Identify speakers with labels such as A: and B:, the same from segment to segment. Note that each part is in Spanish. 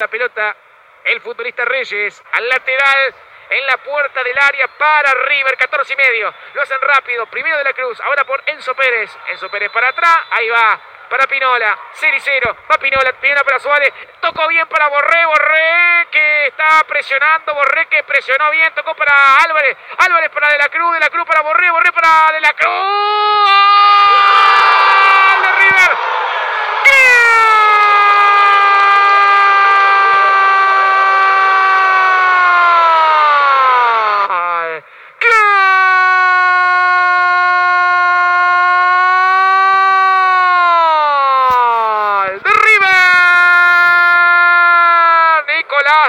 A: La pelota, el futbolista Reyes, al lateral, en la puerta del área para River, 14 y medio. Lo hacen rápido, primero de la Cruz, ahora por Enzo Pérez. Enzo Pérez para atrás, ahí va. Para Pinola, 0 y 0. Va Pinola, Pinola para Suárez. Tocó bien para Borré, Borré que está presionando. Borré que presionó bien. Tocó para Álvarez. Álvarez para De la Cruz, De la Cruz para Borré, Borré para De la Cruz. de River!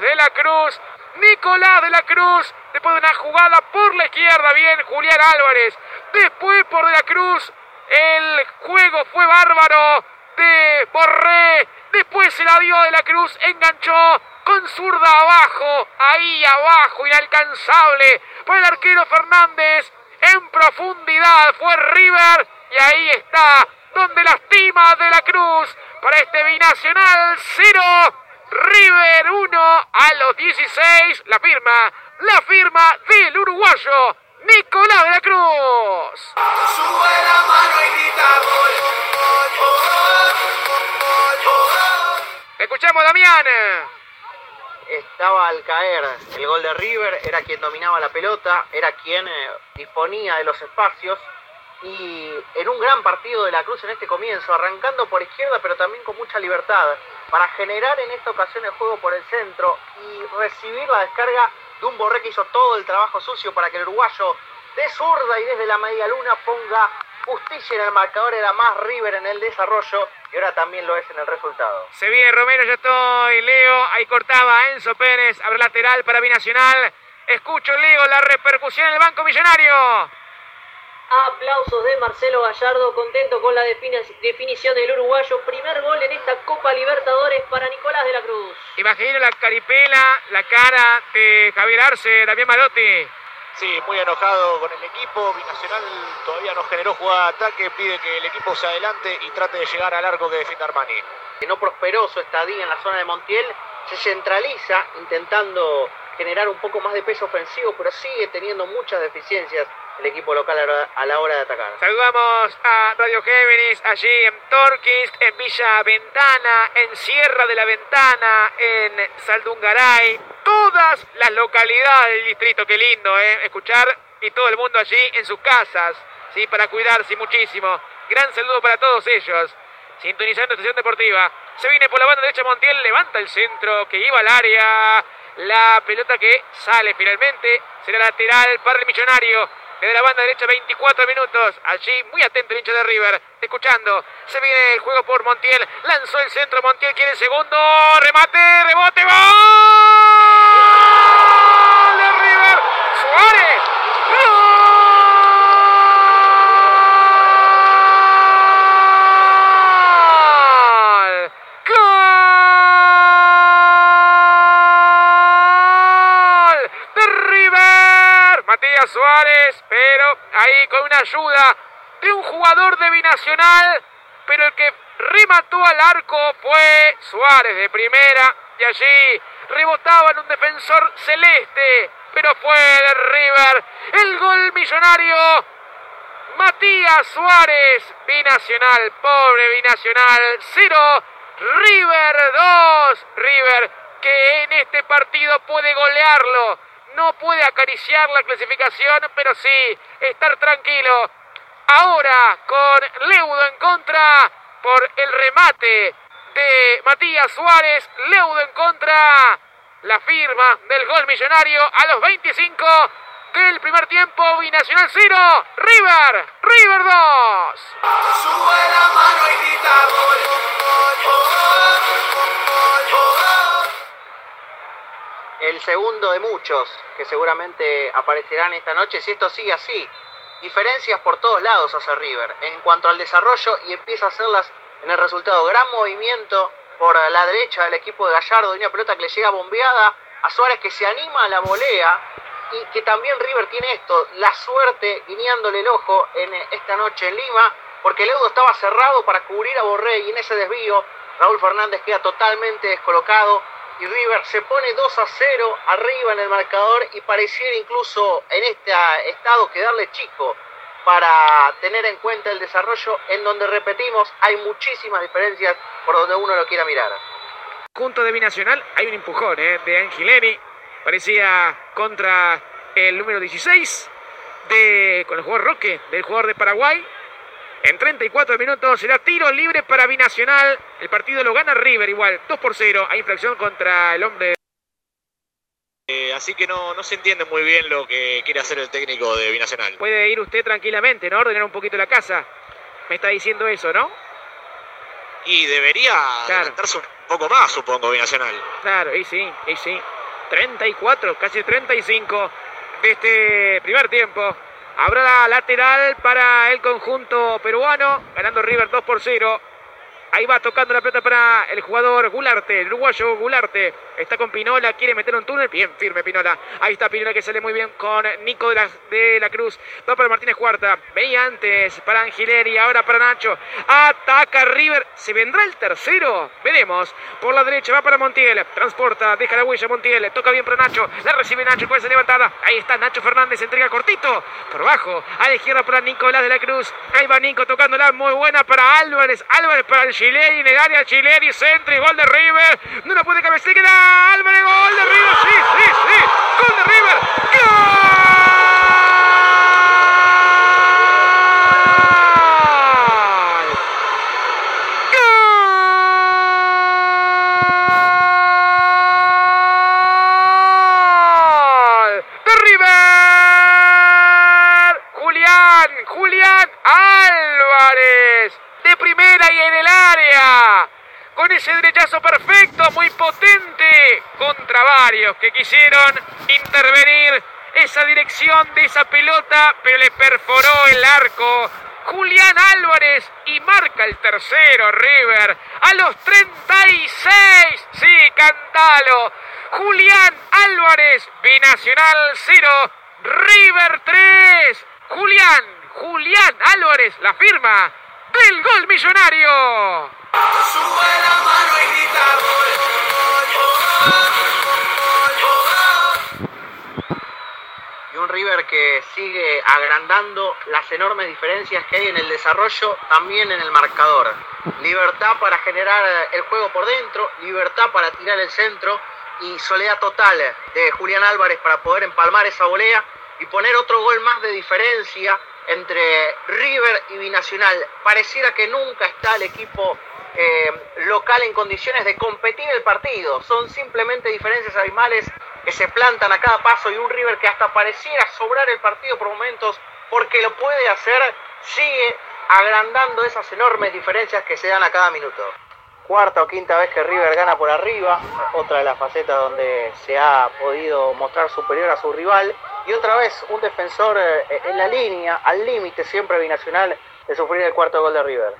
A: de la Cruz. Nicolás de la Cruz. Después de una jugada por la izquierda. Bien, Julián Álvarez. Después por de la Cruz. El juego fue bárbaro de Borré. Después se la dio de la Cruz. Enganchó con zurda abajo. Ahí abajo, inalcanzable. Por el arquero Fernández. En profundidad fue River. Y ahí está. Donde lastima de la Cruz. Para este binacional 0. River 1 a los 16. La firma, la firma del uruguayo Nicolás de la Cruz. Sube la mano y grita Escuchamos, Damián.
B: Estaba al caer el gol de River, era quien dominaba la pelota, era quien eh, disponía de los espacios y en un gran partido de la Cruz en este comienzo, arrancando por izquierda pero también con mucha libertad para generar en esta ocasión el juego por el centro y recibir la descarga de un Borré que hizo todo el trabajo sucio para que el uruguayo de zurda y desde la media luna ponga justicia en el marcador, era más River en el desarrollo y ahora también lo es en el resultado.
A: Se viene Romero, ya estoy, Leo, ahí cortaba Enzo Pérez, abre lateral para Binacional. Escucho, Leo, la repercusión en el Banco Millonario.
C: Aplausos de Marcelo Gallardo, contento con la definición del uruguayo. Primer gol en esta Copa Libertadores para Nicolás de la Cruz.
A: Imagino la caripela, la cara de Javier Arce, Damián Marotti.
D: Sí, muy enojado con el equipo. Binacional todavía no generó jugada de ataque. Pide que el equipo se adelante y trate de llegar al arco que defiende Armani.
B: Que no prosperó su estadía en la zona de Montiel. Se centraliza intentando generar un poco más de peso ofensivo, pero sigue teniendo muchas deficiencias el equipo local a la hora de atacar.
A: Saludamos a Radio Géminis allí en Torquist, en Villa Ventana, en Sierra de la Ventana, en Saldungaray, todas las localidades del distrito, qué lindo, ¿eh? Escuchar y todo el mundo allí en sus casas, ¿sí? Para cuidarse muchísimo. Gran saludo para todos ellos. Sintonizando estación deportiva. Se viene por la banda derecha Montiel, levanta el centro que iba al área. La pelota que sale finalmente será lateral para el millonario. Desde la banda derecha, 24 minutos. Allí, muy atento el hincha de River. Escuchando. Se viene el juego por Montiel. Lanzó el centro. Montiel quiere el segundo. Remate, rebote. ¡Gol! Suárez, pero ahí con una ayuda de un jugador de Binacional, pero el que remató al arco fue Suárez de primera y allí rebotaba en un defensor celeste, pero fue de River el gol millonario. Matías Suárez, Binacional, pobre Binacional, 0, River 2, River que en este partido puede golearlo no puede acariciar la clasificación, pero sí estar tranquilo. Ahora con Leudo en contra por el remate de Matías Suárez. Leudo en contra. La firma del gol millonario a los 25 del primer tiempo. Binacional 0. River. River 2. Sube la mano
B: el segundo de muchos que seguramente aparecerán esta noche si esto sigue así. Diferencias por todos lados hacia River en cuanto al desarrollo y empieza a hacerlas en el resultado. Gran movimiento por la derecha del equipo de Gallardo de una pelota que le llega bombeada a Suárez que se anima a la volea y que también River tiene esto, la suerte guiñándole el ojo en esta noche en Lima porque el Eudo estaba cerrado para cubrir a Borré y en ese desvío Raúl Fernández queda totalmente descolocado y River se pone 2 a 0 arriba en el marcador y pareciera incluso en este estado quedarle chico para tener en cuenta el desarrollo en donde repetimos hay muchísimas diferencias por donde uno lo quiera mirar.
A: Junto de Binacional hay un empujón ¿eh? de Angileri, parecía contra el número 16 de, con el jugador Roque, del jugador de Paraguay. En 34 minutos será tiro libre para Binacional. El partido lo gana River igual, 2 por 0. Hay infracción contra el hombre.
D: Eh, así que no, no se entiende muy bien lo que quiere hacer el técnico de Binacional.
A: Puede ir usted tranquilamente, ¿no? Ordenar un poquito la casa. Me está diciendo eso, ¿no?
D: Y debería claro. un poco más, supongo, Binacional.
A: Claro, y sí, y sí. 34, casi 35 de este primer tiempo. Habrá lateral para el conjunto peruano, ganando River 2 por 0. Ahí va tocando la pelota para el jugador Gularte, el uruguayo Gularte. Está con Pinola, quiere meter un túnel. Bien firme Pinola. Ahí está Pinola que sale muy bien con Nico de la, de la Cruz. Va para Martínez Cuarta. Veía antes para Angileri, ahora para Nacho. Ataca River. ¿Se vendrá el tercero? Veremos. Por la derecha va para Montiel. Transporta, deja la huella Montiel. Toca bien para Nacho. La recibe Nacho con esa levantada. Ahí está Nacho Fernández. Entrega cortito. Por abajo. A la izquierda para Nicolás de la Cruz. Ahí va Nico tocándola. Muy buena para Álvarez. Álvarez para el Chileri área Chileri, centro y gol de River. No la puede cabecear, queda Álvarez, gol de River. Sí, sí, sí. Gol de River. ¡Gol! Julián, Julián Álvarez y en el área. Con ese derechazo perfecto, muy potente, contra varios que quisieron intervenir esa dirección de esa pelota, pero le perforó el arco. Julián Álvarez y marca el tercero River a los 36. Sí, cantalo. Julián Álvarez, Binacional 0, River 3. Julián, Julián Álvarez, la firma el gol millonario.
B: Y un River que sigue agrandando las enormes diferencias que hay en el desarrollo, también en el marcador. Libertad para generar el juego por dentro, libertad para tirar el centro y soledad total de Julián Álvarez para poder empalmar esa volea y poner otro gol más de diferencia entre River y Binacional. Pareciera que nunca está el equipo eh, local en condiciones de competir el partido. Son simplemente diferencias abismales que se plantan a cada paso y un River que hasta pareciera sobrar el partido por momentos porque lo puede hacer, sigue agrandando esas enormes diferencias que se dan a cada minuto. Cuarta o quinta vez que River gana por arriba, otra de las facetas donde se ha podido mostrar superior a su rival y otra vez un defensor eh, en la línea, al límite siempre binacional de sufrir el cuarto gol de River.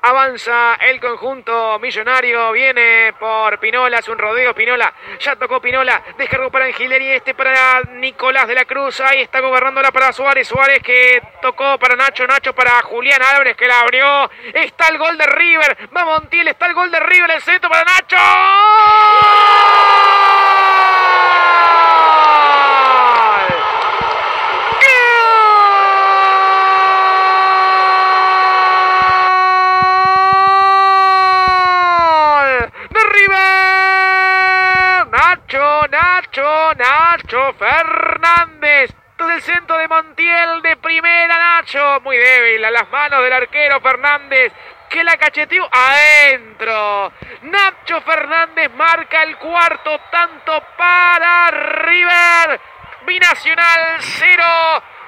A: Avanza el conjunto millonario, viene por Pinola, hace un rodeo, Pinola, ya tocó Pinola, descargó para Angileri, este para Nicolás de la Cruz, ahí está gobernándola para Suárez, Suárez que tocó para Nacho, Nacho para Julián Álvarez que la abrió, está el gol de River, va Montiel, está el gol de River, el centro para Nacho. Nacho Fernández. Todo el centro de Montiel de primera, Nacho. Muy débil a las manos del arquero Fernández. Que la cacheteó adentro. Nacho Fernández marca el cuarto tanto para River. Binacional 0.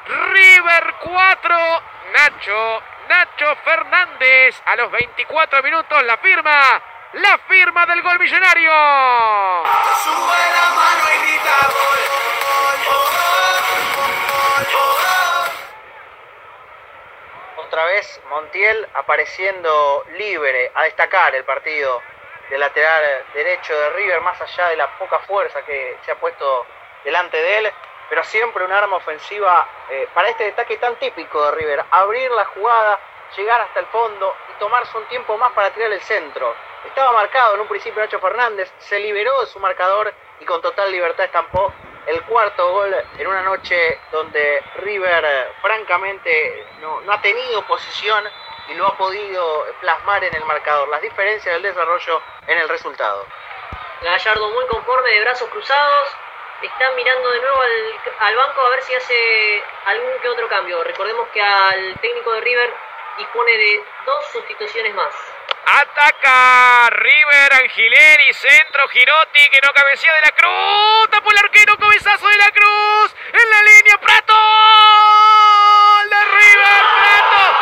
A: River 4. Nacho, Nacho Fernández a los 24 minutos la firma la firma del gol millonario. Sube la mano y grita
B: Otra vez Montiel apareciendo libre a destacar el partido del lateral derecho de River, más allá de la poca fuerza que se ha puesto delante de él, pero siempre un arma ofensiva eh, para este destaque tan típico de River, abrir la jugada, llegar hasta el fondo y tomarse un tiempo más para tirar el centro Estaba marcado en un principio Nacho Fernández, se liberó de su marcador y con total libertad estampó el cuarto gol en una noche donde River eh, francamente no, no ha tenido posición y lo ha podido plasmar en el marcador. Las diferencias del desarrollo en el resultado.
C: Gallardo muy conforme de brazos cruzados. Está mirando de nuevo al, al, banco a ver si hace algún que otro cambio. Recordemos que al técnico de River dispone de dos sustituciones más.
A: Ataca River, Angileri, centro, Girotti, que no cabecea de la cruz. Tapó el arquero, cabezazo de la cruz. En la línea, Prato. De River, Prato.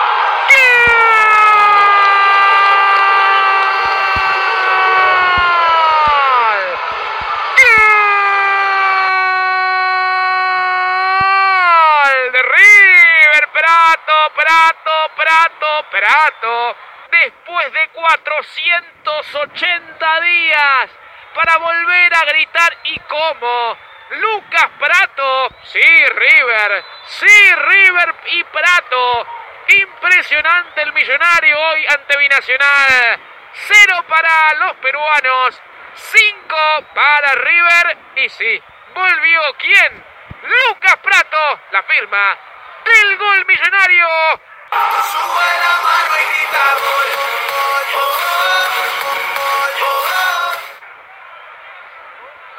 A: de River, Prato, Prato, Prato, Prato después de 480 días para volver a gritar y cómo. Lucas Prato, sí River, sí River y Prato. Impresionante el millonario hoy ante Binacional. Cero para los peruanos, cinco para River y sí, volvió quién? Lucas Prato, la firma del gol millonario y grita gol,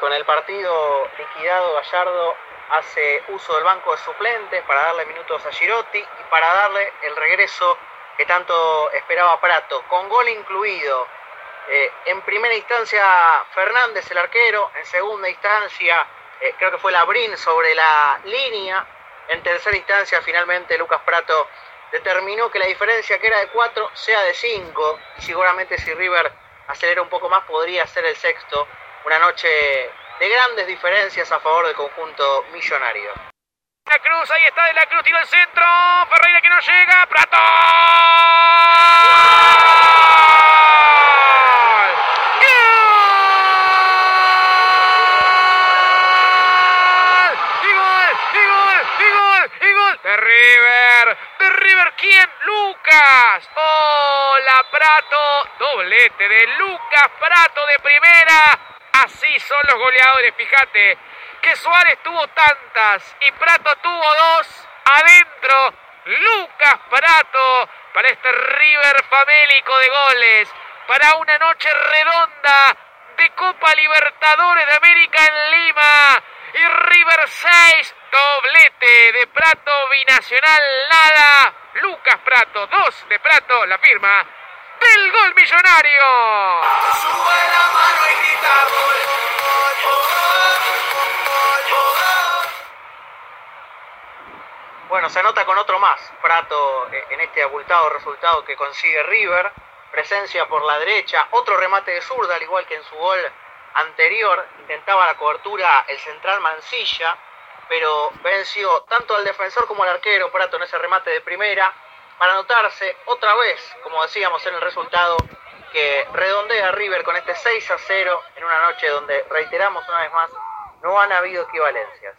B: Con el partido liquidado, Gallardo hace uso del banco de suplentes para darle minutos a Girotti y para darle el regreso que tanto esperaba Prato, con gol incluido. Eh, en primera instancia Fernández, el arquero, en segunda instancia eh, creo que fue Labrín sobre la línea, en tercera instancia finalmente Lucas Prato determinó que la diferencia que era de 4 sea de 5 y seguramente si River acelera un poco más podría ser el sexto. Una noche de grandes diferencias a favor del conjunto millonario.
A: La Cruz, ahí está de la Cruz, tiro el centro, Ferreira que no llega, Prato. de River, de River, ¿quién? Lucas, hola Prato, doblete de Lucas Prato de primera, así son los goleadores, fíjate, que Suárez tuvo tantas y Prato tuvo dos adentro, Lucas Prato para este River famélico de goles, para una noche redonda de Copa Libertadores de América en Lima. Y River 6, doblete de Prato, binacional nada. Lucas Prato, 2 de Prato, la firma del gol millonario.
B: Mano y gol. Bueno, se anota con otro más, Prato, eh, en este abultado resultado que consigue River. Presencia por la derecha, otro remate de zurda, al igual que en su gol anterior intentaba la cobertura el central Mancilla, pero venció tanto al defensor como al arquero Prato en ese remate de primera para anotarse otra vez, como decíamos en el resultado, que redondea River con este 6 a 0 en una noche donde, reiteramos una vez más, no han habido equivalencias.